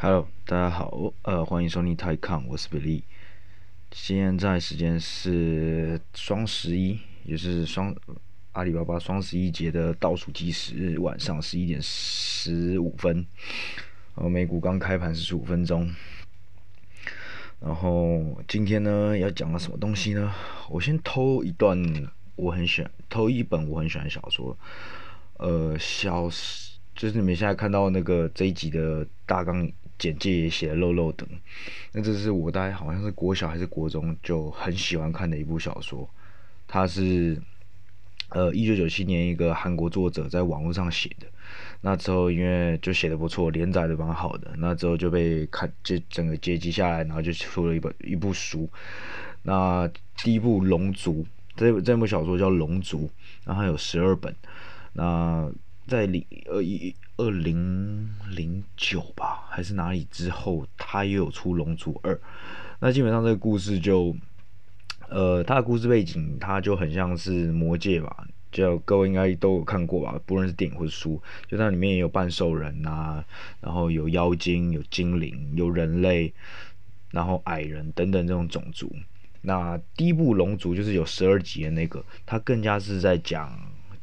Hello，大家好，呃，欢迎收听泰康，我是比利。现在时间是双十一，也是双阿里巴巴双十一节的倒数计时，晚上十一点十五分。呃，美股刚开盘十五分钟。然后今天呢，要讲个什么东西呢？我先偷一段，我很喜欢偷一本我很喜欢的小说，呃，小就是你们现在看到那个这一集的大纲。简介也写的漏漏等，那这是我大概好像是国小还是国中就很喜欢看的一部小说，它是呃一九九七年一个韩国作者在网络上写的，那之后因为就写的不错，连载的蛮好的，那之后就被看就整个接集下来，然后就出了一本一部书，那第一部《龙族》这这部小说叫《龙族》，然后有十二本，那在零呃一。二零零九吧，还是哪里之后，他也有出《龙族二》。那基本上这个故事就，呃，他的故事背景，他就很像是《魔戒》吧，就各位应该都有看过吧，不论是电影或者书，就那里面也有半兽人啊，然后有妖精、有精灵、有人类，然后矮人等等这种种族。那第一部《龙族》就是有十二集的那个，它更加是在讲。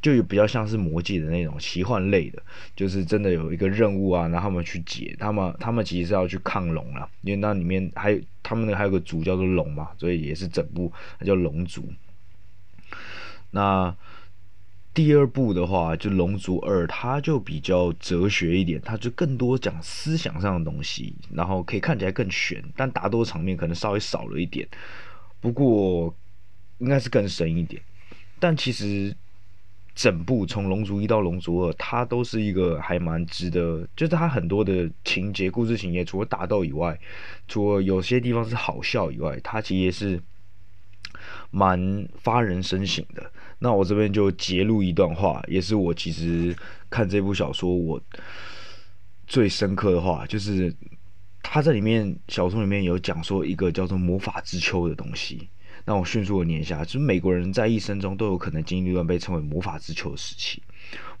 就有比较像是魔界的那种奇幻类的，就是真的有一个任务啊，然后他们去解，他们他们其实是要去抗龙了，因为那里面还有他们那还有个族叫做龙嘛，所以也是整部它叫龙族。那第二部的话就龙族二，它就比较哲学一点，它就更多讲思想上的东西，然后可以看起来更悬，但打斗场面可能稍微少了一点，不过应该是更深一点，但其实。整部从《龙族一》到《龙族二》，它都是一个还蛮值得，就是它很多的情节、故事情节，除了打斗以外，除了有些地方是好笑以外，它其实也是蛮发人深省的。那我这边就截录一段话，也是我其实看这部小说我最深刻的话，就是他在里面小说里面有讲说一个叫做魔法之秋的东西。让我迅速的念一下，就是美国人在一生中都有可能经历一段被称为魔法之秋的时期。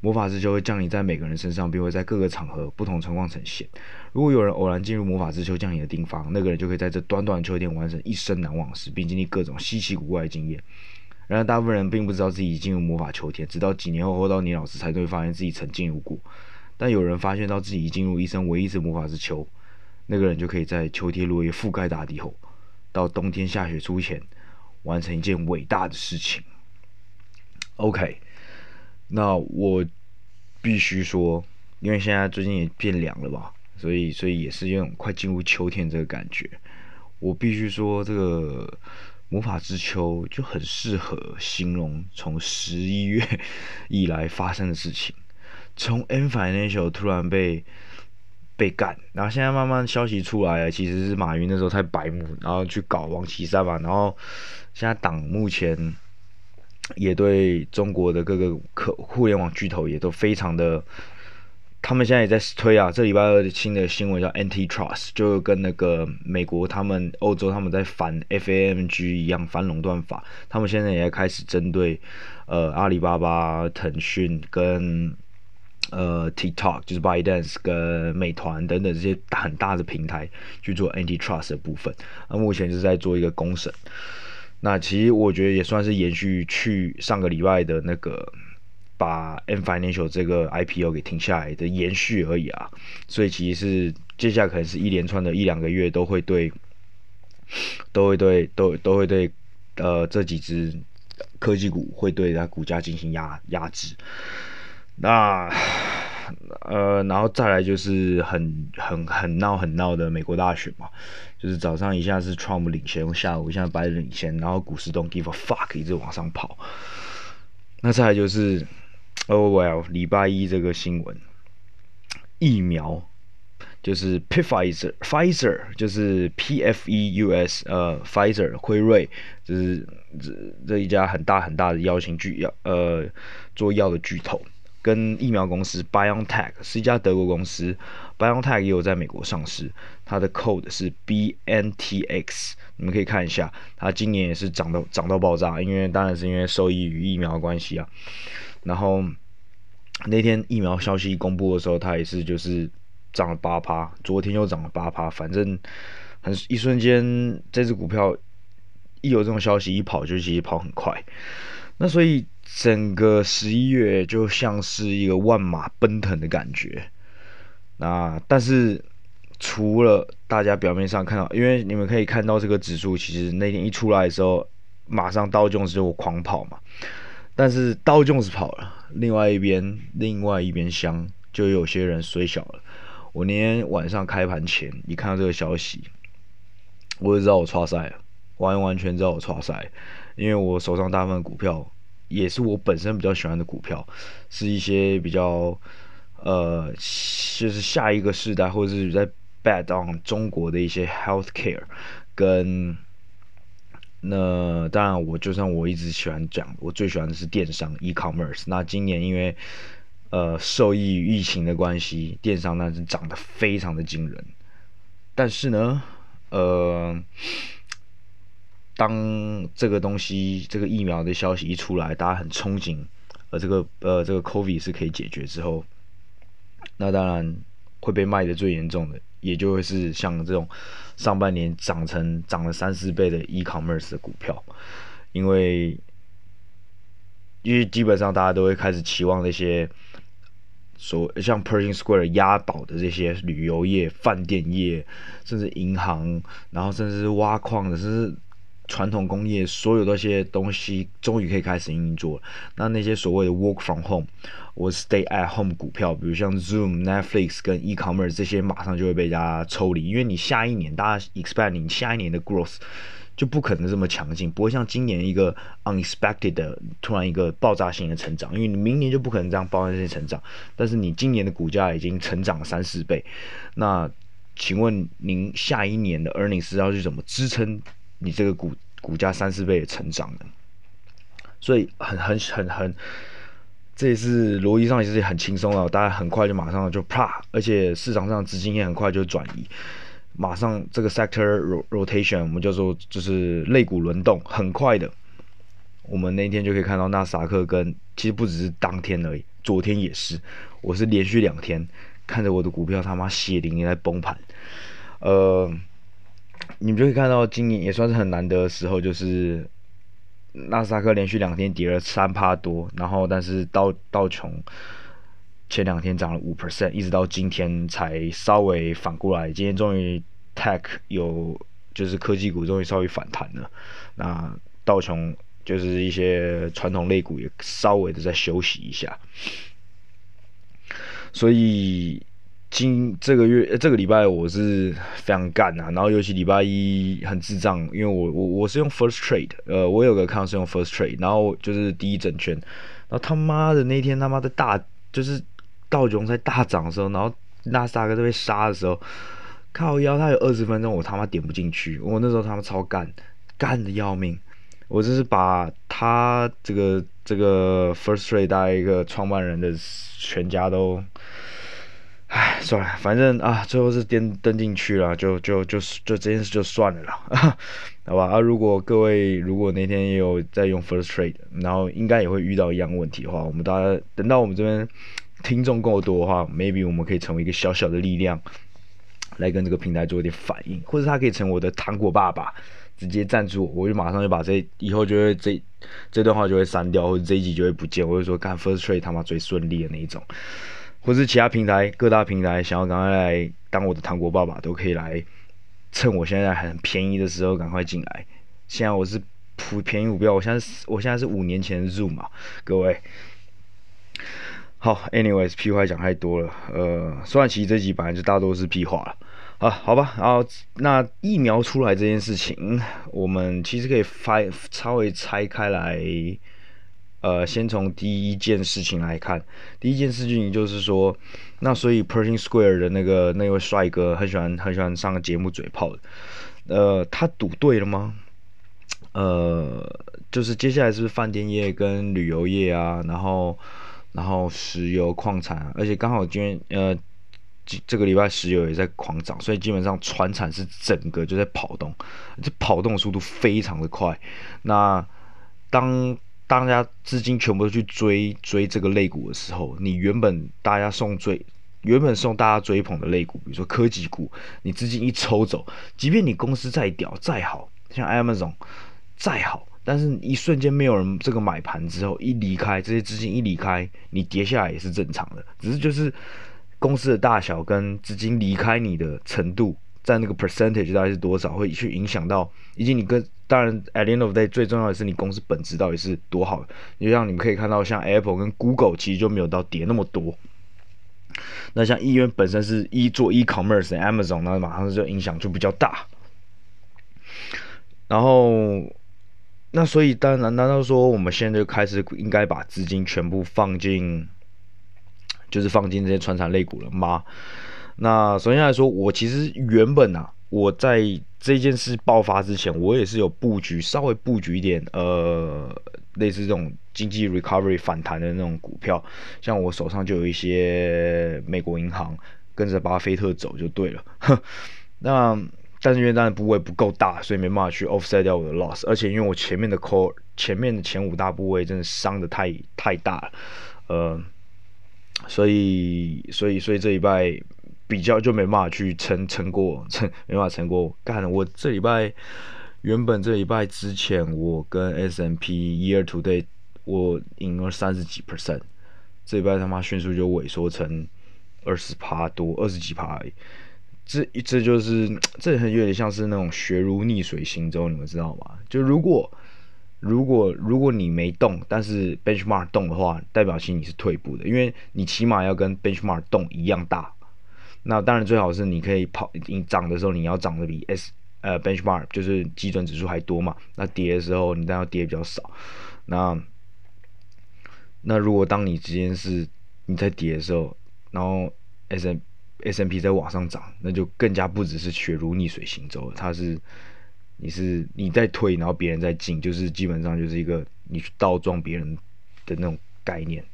魔法之秋会降临在每个人身上，并会在各个场合、不同情况呈现。如果有人偶然进入魔法之秋降临的地方，那个人就可以在这短短的秋天完成一生难忘事，并经历各种稀奇古怪的经验。然而，大部分人并不知道自己已进入魔法秋天，直到几年后或到年老时才会发现自己曾进入过。但有人发现到自己已进入一生唯一一次魔法之秋，那个人就可以在秋天落叶覆盖大地后，到冬天下雪出前。完成一件伟大的事情。OK，那我必须说，因为现在最近也变凉了吧，所以所以也是有种快进入秋天这个感觉。我必须说，这个魔法之秋就很适合形容从十一月以来发生的事情。从 N Financial 突然被被干，然后现在慢慢消息出来了，其实是马云那时候太白目，然后去搞王岐山嘛，然后。现在党目前也对中国的各个可互联网巨头也都非常的，他们现在也在推啊。这礼拜二的新的新闻叫 Antitrust，就跟那个美国他们、欧洲他们在反 FAMG 一样，反垄断法。他们现在也开始针对呃阿里巴巴、腾讯跟呃 TikTok，就是 ByteDance 跟美团等等这些很大的平台去做 Antitrust 的部分。那目前是在做一个公审。那其实我觉得也算是延续去上个礼拜的那个把 Ant Financial 这个 IPO 给停下来的延续而已啊，所以其实是接下来可能是一连串的一两个月都会对，都会对都都会对呃这几只科技股会对它股价进行压压制，那。呃，然后再来就是很很很闹很闹的美国大选嘛，就是早上一下是 Trump 领先，下午一下拜登领先，然后股市 don't give a fuck 一直往上跑。那再来就是，oh well，礼拜一这个新闻，疫苗就是 Pfizer，Pfizer 就是 P F E U S，呃，Pfizer 辉瑞就是这这一家很大很大的药型巨药，呃，做药的巨头。跟疫苗公司 BioNTech 是一家德国公司，BioNTech 也有在美国上市，它的 code 是 BNTX，你们可以看一下，它今年也是涨到涨到爆炸，因为当然是因为受益于疫苗的关系啊。然后那天疫苗消息公布的时候，它也是就是涨了八趴，昨天又涨了八趴，反正很一瞬间，这只股票一有这种消息一跑就其实跑很快。那所以整个十一月就像是一个万马奔腾的感觉。那但是除了大家表面上看到，因为你们可以看到这个指数，其实那天一出来的时候，马上道琼斯就狂跑嘛。但是道琼斯跑了，另外一边另外一边厢就有些人衰小了。我那天晚上开盘前一看到这个消息，我就知道我挫赛了，完完全知道我挫赛，因为我手上大部分股票也是我本身比较喜欢的股票，是一些比较呃，就是下一个世代或者是在 bet on 中国的一些 healthcare 跟。那当然，我就算我一直喜欢讲，我最喜欢的是电商 e-commerce。那今年因为呃受益于疫情的关系，电商那是涨得非常的惊人。但是呢，呃，当这个东西这个疫苗的消息一出来，大家很憧憬，呃，这个呃这个 COVID 是可以解决之后，那当然会被卖的最严重的。也就会是像这种上半年涨成涨了三四倍的 e-commerce 的股票，因为因为基本上大家都会开始期望那些所像 Pershing Square 压倒的这些旅游业、饭店业，甚至银行，然后甚至是挖矿的，甚至传统工业，所有这些东西终于可以开始运作了。那那些所谓的 work from home。我 stay at home 股票，比如像 Zoom、Netflix 跟 e-commerce 这些，马上就会被大家抽离，因为你下一年大家 expect 你下一年的 growth 就不可能这么强劲，不会像今年一个 unexpected 的突然一个爆炸性的成长，因为你明年就不可能这样爆炸性成长，但是你今年的股价已经成长了三四倍，那请问您下一年的 earnings 要去怎么支撑你这个股股价三四倍的成长呢？所以很很很很。这也是逻辑上也是很轻松了，大家很快就马上就啪，而且市场上资金也很快就转移，马上这个 sector rotation 我们叫做就是类股轮动，很快的，我们那天就可以看到纳斯达克跟其实不只是当天而已，昨天也是，我是连续两天看着我的股票他妈血淋淋在崩盘，呃，你们就可以看到今年也算是很难得的时候，就是。纳斯达克连续两天跌了三趴多，然后但是道道琼前两天涨了五 percent，一直到今天才稍微反过来。今天终于 tech 有就是科技股终于稍微反弹了，那道琼就是一些传统类股也稍微的在休息一下，所以。今这个月这个礼拜我是非常干啊，然后尤其礼拜一很智障，因为我我我是用 First Trade，呃，我有个 account 是用 First Trade，然后就是第一整圈，然后他妈的那天他妈的大就是道琼在大涨的时候，然后纳斯达克在被杀的时候，靠腰他有二十分钟我他妈点不进去，我那时候他妈超干干的要命，我就是把他这个这个 First Trade 大概一个创办人的全家都。唉，算了，反正啊，最后是登登进去了，就就就就这件事就算了啦，好吧？啊，如果各位如果那天也有在用 First Trade，然后应该也会遇到一样问题的话，我们大家等到我们这边听众够多的话，maybe 我们可以成为一个小小的力量，来跟这个平台做一点反应，或者他可以成为我的糖果爸爸，直接赞助我，我就马上就把这以后就会这这段话就会删掉，或者这一集就会不见，我就说看 First Trade 他妈最顺利的那一种。或是其他平台，各大平台想要赶快来当我的糖果爸爸，都可以来，趁我现在很便宜的时候赶快进来。现在我是普便宜股票，我现在我现在是五年前的 Zoom 嘛，各位。好，anyways，屁话讲太多了，呃，虽然其实这集本来就大多是屁话了，啊，好吧，然后那疫苗出来这件事情，我们其实可以拆稍微拆开来。呃，先从第一件事情来看，第一件事情就是说，那所以 Pershing Square 的那个那位帅哥很喜欢很喜欢上节目嘴炮的，呃，他赌对了吗？呃，就是接下来是不是饭店业跟旅游业啊，然后然后石油矿产，而且刚好今天呃这这个礼拜石油也在狂涨，所以基本上船产是整个就在跑动，这跑动速度非常的快。那当大家资金全部都去追追这个类股的时候，你原本大家送最原本送大家追捧的类股，比如说科技股，你资金一抽走，即便你公司再屌再好，像 Amazon 再好，但是一瞬间没有人这个买盘之后一离开，这些资金一离开，你跌下来也是正常的，只是就是公司的大小跟资金离开你的程度，在那个 percentage 大概是多少，会去影响到，以及你跟当然 at the end of day 最重要的是你公司本质到底是多好，就像你们可以看到，像 Apple 跟 Google 其实就没有到跌那么多。那像医院本身是一做 e-commerce 的 Amazon，那马上就影响就比较大。然后，那所以当然，难道说我们现在就开始应该把资金全部放进，就是放进这些传产类股了吗？那首先来说，我其实原本啊，我在这件事爆发之前，我也是有布局，稍微布局一点，呃。类似这种经济 recovery 反弹的那种股票，像我手上就有一些美国银行跟着巴菲特走就对了。那但是因为当然部位不够大，所以没办法去 offset 掉我的 loss。而且因为我前面的 core 前面的前五大部位真的伤的太太大了，呃，所以所以所以这一拜比较就没办法去撑撑过撑没办法撑过。干我这礼拜。原本这礼拜之前，我跟 S M P Year Today 我赢了三十几 percent，这礼拜他妈迅速就萎缩成二十趴多，二十几趴而已。这这就是这很有点像是那种学如逆水行舟，你们知道吗？就如果如果如果你没动，但是 benchmark 动的话，代表其实你是退步的，因为你起码要跟 benchmark 动一样大。那当然最好是你可以跑，你涨的时候你要涨的比 S。呃，benchmark 就是基准指数还多嘛，那跌的时候你当然要跌比较少。那那如果当你之间是你在跌的时候，然后 S M S M P 在往上涨，那就更加不只是血如逆水行舟，它是你是你在退，然后别人在进，就是基本上就是一个你去倒撞别人的那种概念，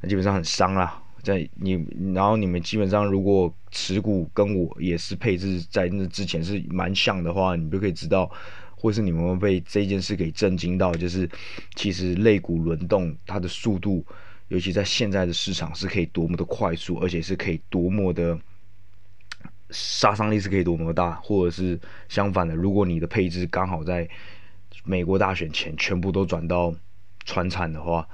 那基本上很伤啦。在你，然后你们基本上如果持股跟我也是配置在那之前是蛮像的话，你就可以知道，或是你们会被这件事给震惊到，就是其实类股轮动它的速度，尤其在现在的市场是可以多么的快速，而且是可以多么的杀伤力是可以多么大，或者是相反的，如果你的配置刚好在美国大选前全部都转到传产的话。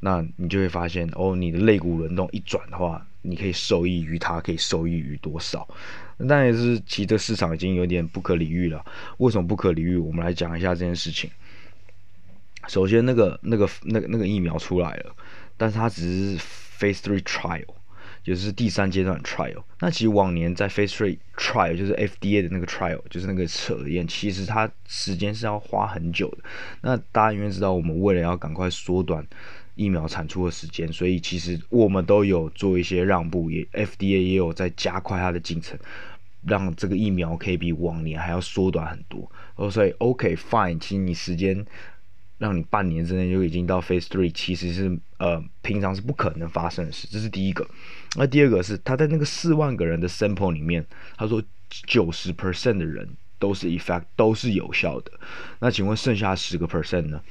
那你就会发现，哦，你的肋骨轮动一转的话，你可以受益于它，可以受益于多少？但也是，其实这市场已经有点不可理喻了。为什么不可理喻？我们来讲一下这件事情。首先，那个、那个、那个、那个疫苗出来了，但是它只是 Phase Three Trial，就是第三阶段 Trial。那其实往年在 Phase Three Trial，就是 FDA 的那个 Trial，就是那个测验，其实它时间是要花很久的。那大家应该知道，我们为了要赶快缩短。疫苗产出的时间，所以其实我们都有做一些让步，也 FDA 也有在加快它的进程，让这个疫苗可以比往年还要缩短很多。哦，所以 OK fine，其实你时间让你半年之内就已经到 Phase Three，其实是呃平常是不可能发生的事。这是第一个。那第二个是他在那个四万个人的 sample 里面，他说九十 percent 的人都是 effect 都是有效的。那请问剩下十个 percent 呢？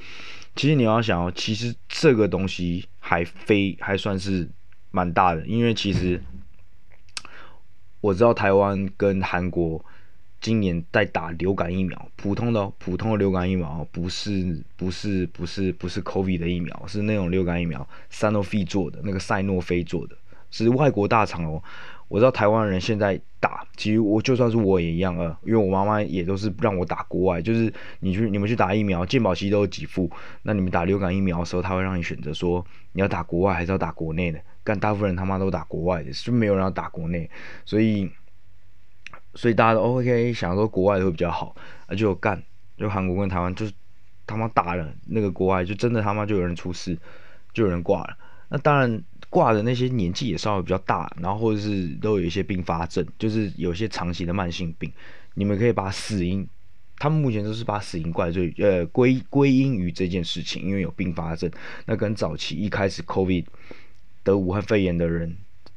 其实你要想哦，其实这个东西还非还算是蛮大的，因为其实我知道台湾跟韩国今年在打流感疫苗，普通的普通的流感疫苗，不是不是不是不是 COVID 的疫苗，是那种流感疫苗，Sanofi 做的那个赛诺菲做的，是外国大厂哦。我知道台湾人现在打，其实我就算是我也一样啊，因为我妈妈也都是让我打国外，就是你去你们去打疫苗，健保期都有给付。那你们打流感疫苗的时候，他会让你选择说你要打国外还是要打国内的。但大部分人他妈都打国外的，就没有人要打国内，所以所以大家都 OK，想说国外的会比较好，啊就干，就韩国跟台湾就是他妈打了那个国外，就真的他妈就有人出事，就有人挂了。那当然。挂的那些年纪也稍微比较大，然后或者是都有一些并发症，就是有些长期的慢性病。你们可以把死因，他们目前都是把死因怪罪呃归归因于这件事情，因为有并发症。那跟早期一开始 COVID 得武汉肺炎的人，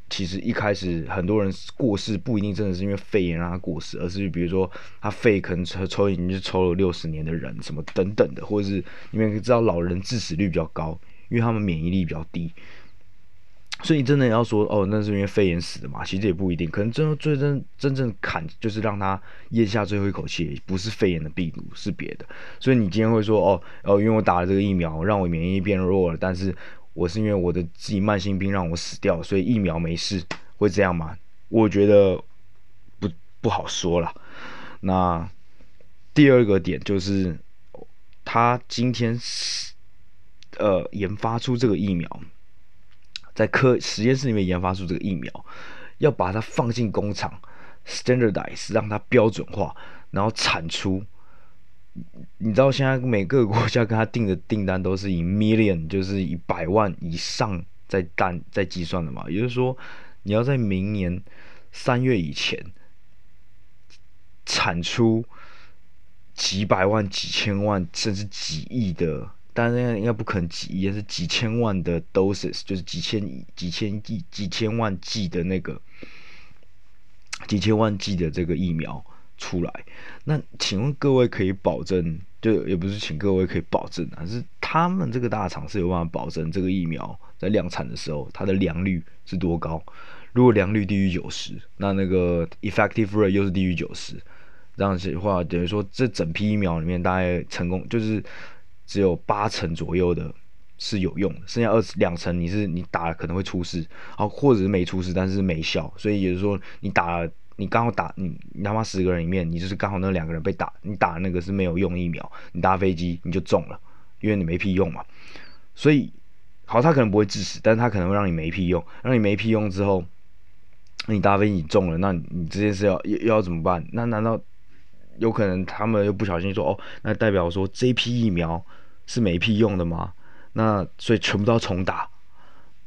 其实一开始很多人过世不一定真的是因为肺炎让他过世，而是比如说他肺可能抽抽烟就抽了六十年的人，什么等等的，或者是你们可以知道老人致死率比较高，因为他们免疫力比较低。所以真的要说哦，那是因为肺炎死的嘛？其实也不一定，可能真最真真正砍就是让他咽下最后一口气，不是肺炎的病毒，是别的。所以你今天会说哦哦，因为我打了这个疫苗，让我免疫力变弱了，但是我是因为我的自己慢性病让我死掉，所以疫苗没事，会这样吗？我觉得不不好说了。那第二个点就是他今天是呃研发出这个疫苗。在科实验室里面研发出这个疫苗，要把它放进工厂，standardize 让它标准化，然后产出。你知道现在每个国家跟他订的订单都是以 million，就是以百万以上在单在计算的嘛。也就是说，你要在明年三月以前产出几百万、几千万甚至几亿的。当然应该不可能几亿，是几千万的 doses，就是几千亿几千亿几千万剂的那个几千万剂的这个疫苗出来。那请问各位可以保证，就也不是请各位可以保证啊，是他们这个大厂是有办法保证这个疫苗在量产的时候它的良率是多高？如果良率低于九十，那那个 effective rate 又是低于九十，这样子的话等于说这整批疫苗里面大概成功就是。只有八成左右的是有用的，剩下二十两成你是你打了可能会出事，好，或者是没出事，但是没效。所以也就是说，你打了，你刚好打你，你他妈十个人里面，你就是刚好那两个人被打，你打那个是没有用疫苗，你搭飞机你就中了，因为你没屁用嘛。所以好，他可能不会致死，但是他可能会让你没屁用，让你没屁用之后，你搭飞机你中了，那你这件事要又要怎么办？那难道？有可能他们又不小心说哦，那代表说这批疫苗是没屁用的吗？那所以全部都要重打，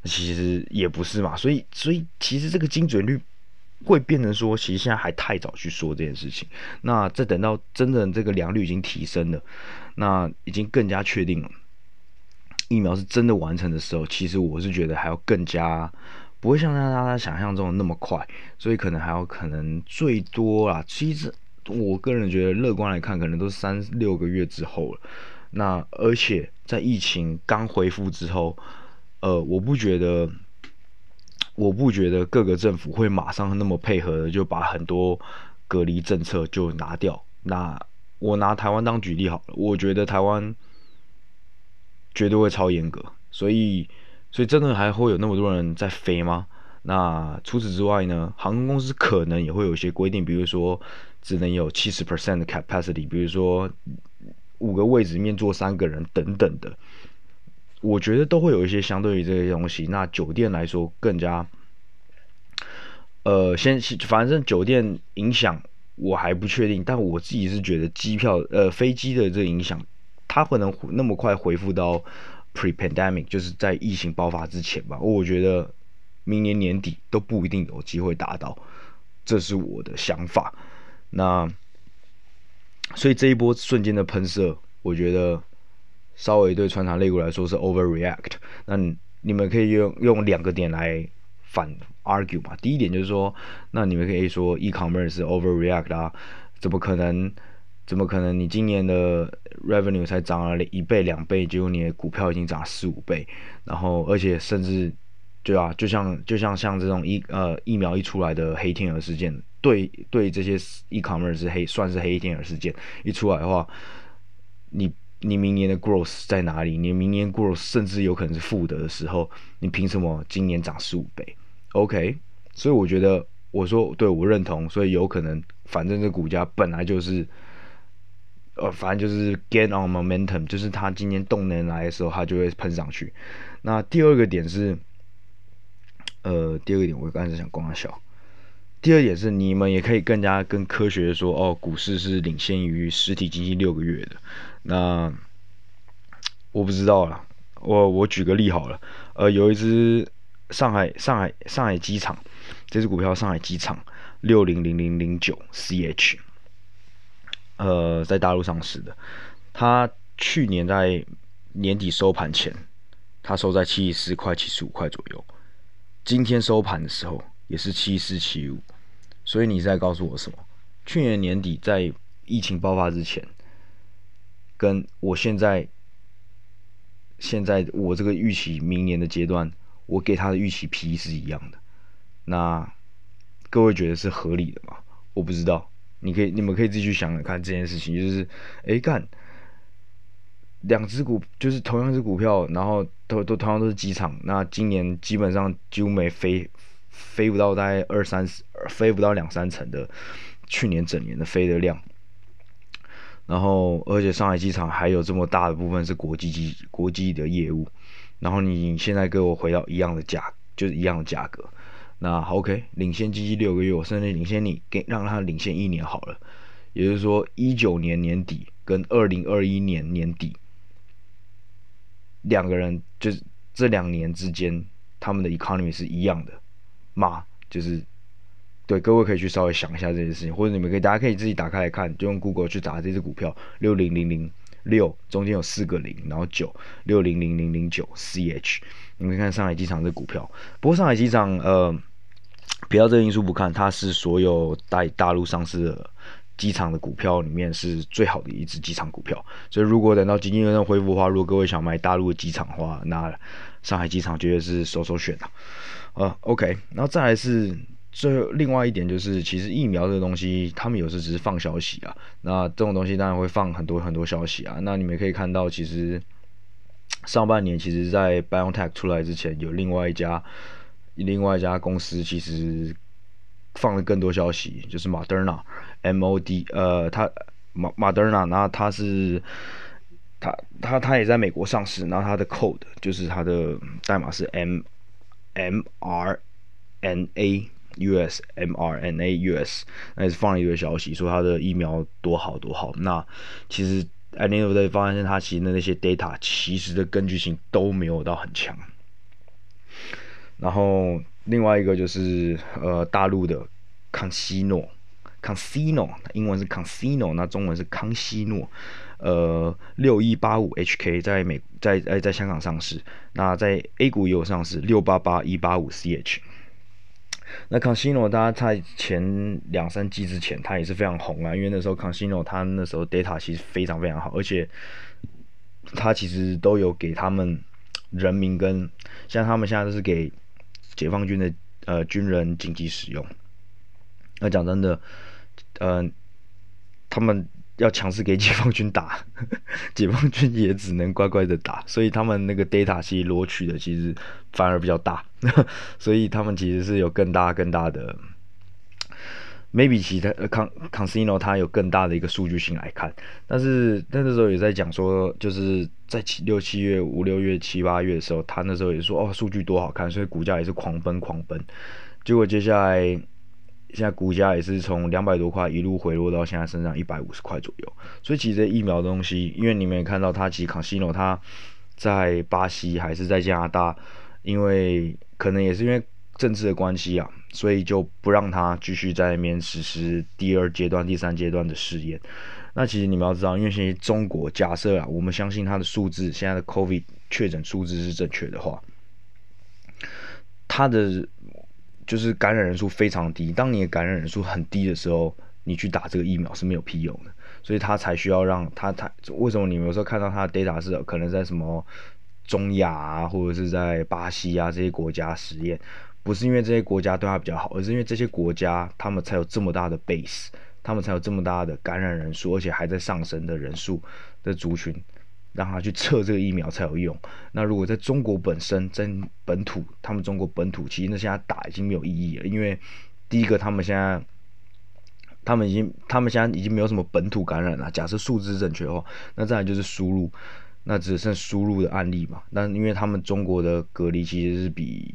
其实也不是嘛。所以所以其实这个精准率会变成说，其实现在还太早去说这件事情。那再等到真的这个良率已经提升了，那已经更加确定了疫苗是真的完成的时候，其实我是觉得还要更加不会像大家想象中的那么快，所以可能还要可能最多啊，其实。我个人觉得，乐观来看，可能都是三六个月之后了。那而且在疫情刚恢复之后，呃，我不觉得，我不觉得各个政府会马上那么配合的就把很多隔离政策就拿掉。那我拿台湾当举例好了，我觉得台湾绝对会超严格。所以，所以真的还会有那么多人在飞吗？那除此之外呢，航空公司可能也会有一些规定，比如说。只能有七十 percent 的 capacity，比如说五个位置面坐三个人等等的，我觉得都会有一些相对于这些东西。那酒店来说更加，呃，先反正酒店影响我还不确定，但我自己是觉得机票呃飞机的这影响，它可能那么快恢复到 pre-pandemic，就是在疫情爆发之前吧。我觉得明年年底都不一定有机会达到，这是我的想法。那，所以这一波瞬间的喷射，我觉得稍微对穿插类股来说是 overreact。那你们可以用用两个点来反 argue 嘛。第一点就是说，那你们可以说 e-commerce 是 overreact 啊，怎么可能？怎么可能？你今年的 revenue 才涨了一倍两倍，结果你的股票已经涨四五倍，然后而且甚至，对啊，就像就像像这种疫呃疫苗一出来的黑天鹅事件。对对，这些 e-commerce 是黑，算是黑天鹅事件一出来的话，你你明年的 growth 在哪里？你明年 growth 甚至有可能是负的的时候，你凭什么今年涨十五倍？OK，所以我觉得我说对我认同，所以有可能，反正这股价本来就是，呃，反正就是 get on momentum，就是它今年动能来的时候，它就会喷上去。那第二个点是，呃，第二个点我刚才想光小。第二点是，你们也可以更加更科学的说，哦，股市是领先于实体经济六个月的。那我不知道了，我我举个例好了，呃，有一只上海上海上海机场，这只股票上海机场六零零零零九 CH，呃，在大陆上市的，它去年在年底收盘前，它收在七十四块七十五块左右，今天收盘的时候也是七四七五。所以你在告诉我什么？去年年底在疫情爆发之前，跟我现在，现在我这个预期明年的阶段，我给他的预期 P 是一样的。那各位觉得是合理的吗？我不知道，你可以你们可以自己去想想看这件事情，就是哎干，两只股就是同样是股票，然后都都同样都是机场，那今年基本上几乎没飞，飞不到大概二三十，飞不到两三成的去年整年的飞的量。然后，而且上海机场还有这么大的部分是国际机国际的业务，然后你现在给我回到一样的价，就是一样的价格，那 OK，领先机机六个月，我甚至领先你，给让它领先一年好了，也就是说一九年年底跟二零二一年年底，两个人就是这两年之间他们的 economy 是一样的。嘛，就是。对，各位可以去稍微想一下这件事情，或者你们可以，大家可以自己打开来看，就用 Google 去打这只股票六零零零六，中间有四个零，然后九六零零零零九 CH，你们看上海机场这股票。不过上海机场，呃，不要这个因素不看，它是所有在大陆上市的机场的股票里面是最好的一只机场股票。所以如果等到经济真正恢复的话，如果各位想买大陆的机场的话，那上海机场绝对是首首选的。呃，OK，然后再来是。最后，另外一点就是，其实疫苗这个东西，他们有时只是放消息啊。那这种东西当然会放很多很多消息啊。那你们可以看到，其实上半年，其实在 BioNTech 出来之前，有另外一家另外一家公司，其实放了更多消息，就是 Moderna，M O D，呃，它马 Moderna，然后它是它它它也在美国上市，然后它的 code 就是它的代码是 M M R N A。U.S. mRNA U.S. 那也是放了一个消息，说他的疫苗多好多好。那其实 at the end of the day 发现他其实的那些 data 其实的根据性都没有到很强。然后另外一个就是呃大陆的康希诺，康希诺英文是康希诺，那中文是康希诺。呃六一八五 H.K 在美在在在香港上市，那在 A 股也有上市六八八一八五 C.H。那 Casino 它在前两三季之前，它也是非常红啊，因为那时候 Casino 它那时候 data 其实非常非常好，而且它其实都有给他们人民跟像他们现在都是给解放军的呃军人紧急使用。那讲真的，呃，他们。要强势给解放军打，解放军也只能乖乖的打，所以他们那个 data 其实攞取的其实反而比较大，所以他们其实是有更大更大的，maybe 其他康 CanSino 它有更大的一个数据性来看，但是那个时候也在讲说，就是在七六七月五六月七八月的时候，他那时候也说哦数据多好看，所以股价也是狂奔狂奔，结果接下来。现在股价也是从两百多块一路回落到现在身上一百五十块左右，所以其实疫苗的东西，因为你们也看到它其实康希诺它在巴西还是在加拿大，因为可能也是因为政治的关系啊，所以就不让它继续在那边实施第二阶段、第三阶段的试验。那其实你们要知道，因为现在中国假设啊，我们相信它的数字，现在的 COVID 确诊数字是正确的话，它的。就是感染人数非常低，当你的感染人数很低的时候，你去打这个疫苗是没有屁用的，所以他才需要让他他为什么你们有时候看到他的 data 是可能在什么中亚啊，或者是在巴西啊这些国家实验，不是因为这些国家对他比较好，而是因为这些国家他们才有这么大的 base，他们才有这么大的感染人数，而且还在上升的人数的族群。让他去测这个疫苗才有用。那如果在中国本身，在本土，他们中国本土其实那现在打已经没有意义了，因为第一个他们现在，他们已经，他们现在已经没有什么本土感染了。假设数字正确的话，那再来就是输入，那只剩输入的案例嘛。那因为他们中国的隔离其实是比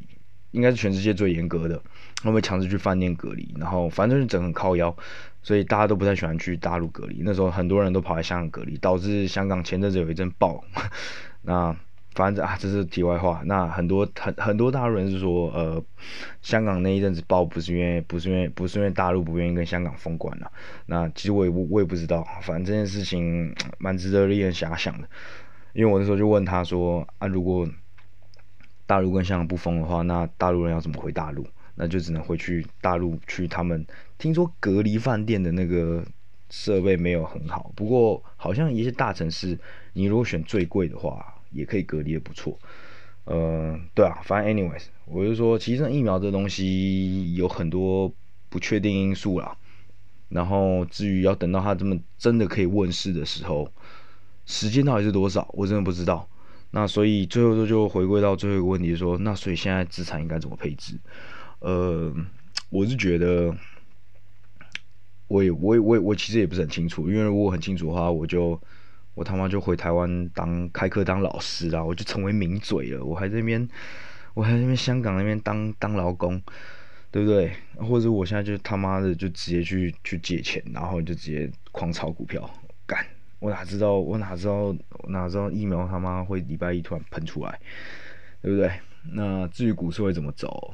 应该是全世界最严格的，他们会强制去饭店隔离，然后反正是整很靠腰。所以大家都不太喜欢去大陆隔离，那时候很多人都跑来香港隔离，导致香港前阵子有一阵爆。那反正啊，这是题外话。那很多很很多大陆人是说，呃，香港那一阵子爆不是因为不是因为不是因为大陆不愿意跟香港封关了。那其实我也我也不知道，反正这件事情蛮值得令人遐想的。因为我那时候就问他说啊，如果大陆跟香港不封的话，那大陆人要怎么回大陆？那就只能回去大陆去他们。听说隔离饭店的那个设备没有很好，不过好像一些大城市，你如果选最贵的话，也可以隔离的不错。呃，对啊，反正 anyways，我就说，其实疫苗这东西有很多不确定因素啦。然后至于要等到它这么真的可以问世的时候，时间到底是多少，我真的不知道。那所以最后就就回归到最后一个问题，说那所以现在资产应该怎么配置？呃，我是觉得，我也我也我也我其实也不是很清楚，因为如果很清楚的话，我就我他妈就回台湾当开课当老师啦，我就成为名嘴了。我还在那边，我还在那边香港那边当当劳工，对不对？或者我现在就他妈的就直接去去借钱，然后就直接狂炒股票干。我哪知道？我哪知道？我哪知道疫苗他妈会礼拜一突然喷出来，对不对？那至于股市会怎么走，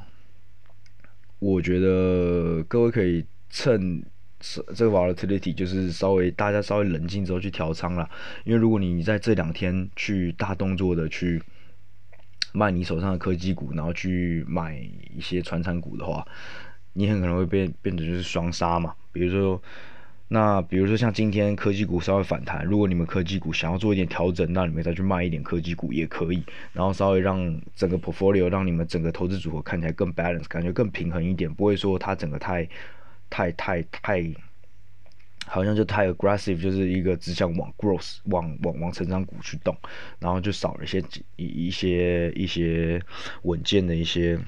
我觉得各位可以趁这个 volatility，就是稍微大家稍微冷静之后去调仓了。因为如果你在这两天去大动作的去卖你手上的科技股，然后去买一些传产股的话，你很可能会变变成就是双杀嘛。比如说。那比如说像今天科技股稍微反弹，如果你们科技股想要做一点调整，那你们再去卖一点科技股也可以，然后稍微让整个 portfolio 让你们整个投资组合看起来更 balance，感觉更平衡一点，不会说它整个太太太太好像就太 aggressive，就是一个只想往 growth 往往往成长股去动，然后就少了一些一一些一些稳健的一些。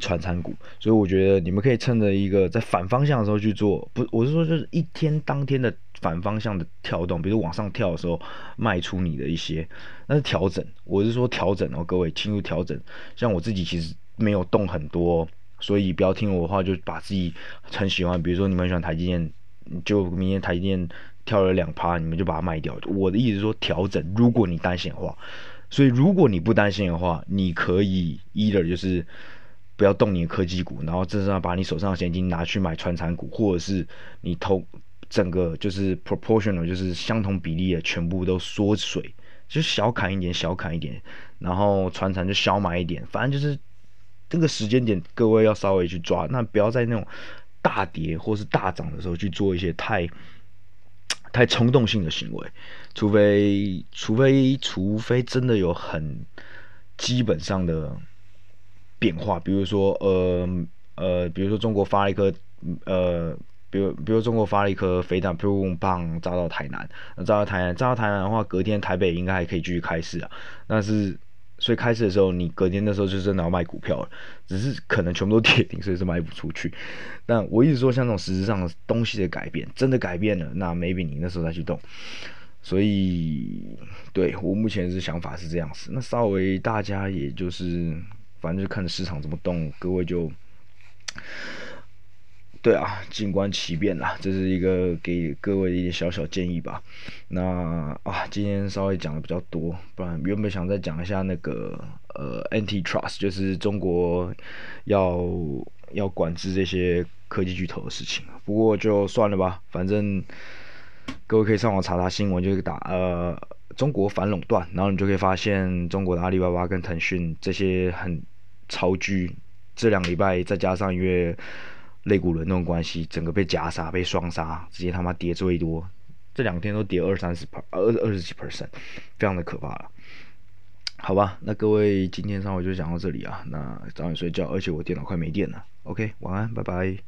传产股，所以我觉得你们可以趁着一个在反方向的时候去做，不，我是说就是一天当天的反方向的跳动，比如往上跳的时候卖出你的一些，那是调整，我是说调整哦，各位进入调整。像我自己其实没有动很多，所以不要听我的话，就把自己很喜欢，比如说你们喜欢台积电，就明天台积电跳了两趴，你们就把它卖掉。我的意思说调整，如果你担心的话，所以如果你不担心的话，你可以 either 就是。不要动你的科技股，然后真正把你手上的现金拿去买传产股，或者是你投整个就是 proportional，就是相同比例的全部都缩水，就小砍一点，小砍一点，然后传产就小买一点，反正就是这个时间点，各位要稍微去抓，那不要在那种大跌或是大涨的时候去做一些太太冲动性的行为，除非除非除非真的有很基本上的。变化，比如说，呃呃，比如说中国发了一颗，呃，比如比如中国发了一颗飞弹，砰砰炸到台南，炸到台南，炸到台南的话，隔天台北应该还可以继续开市啊。但是，所以开市的时候，你隔天的时候就真的要卖股票了，只是可能全部都跌停，所以是卖不出去。但我一直说，像这种实质上的东西的改变，真的改变了，那 maybe 你那时候再去动。所以，对，我目前是想法是这样子。那稍微大家也就是。反正就看着市场怎么动，各位就，对啊，静观其变啦，这是一个给各位的一点小小建议吧。那啊，今天稍微讲的比较多，不然原本想再讲一下那个呃，antitrust，就是中国要要管制这些科技巨头的事情。不过就算了吧，反正各位可以上网查查新闻，就是打呃。中国反垄断，然后你就可以发现中国的阿里巴巴跟腾讯这些很超巨，这两礼拜再加上因为肋骨轮动关系，整个被夹杀、被双杀，直接他妈跌最多，这两天都跌二三十 per 二二十几 percent，非常的可怕了。好吧，那各位今天上午就讲到这里啊，那早点睡觉，而且我电脑快没电了。OK，晚安，拜拜。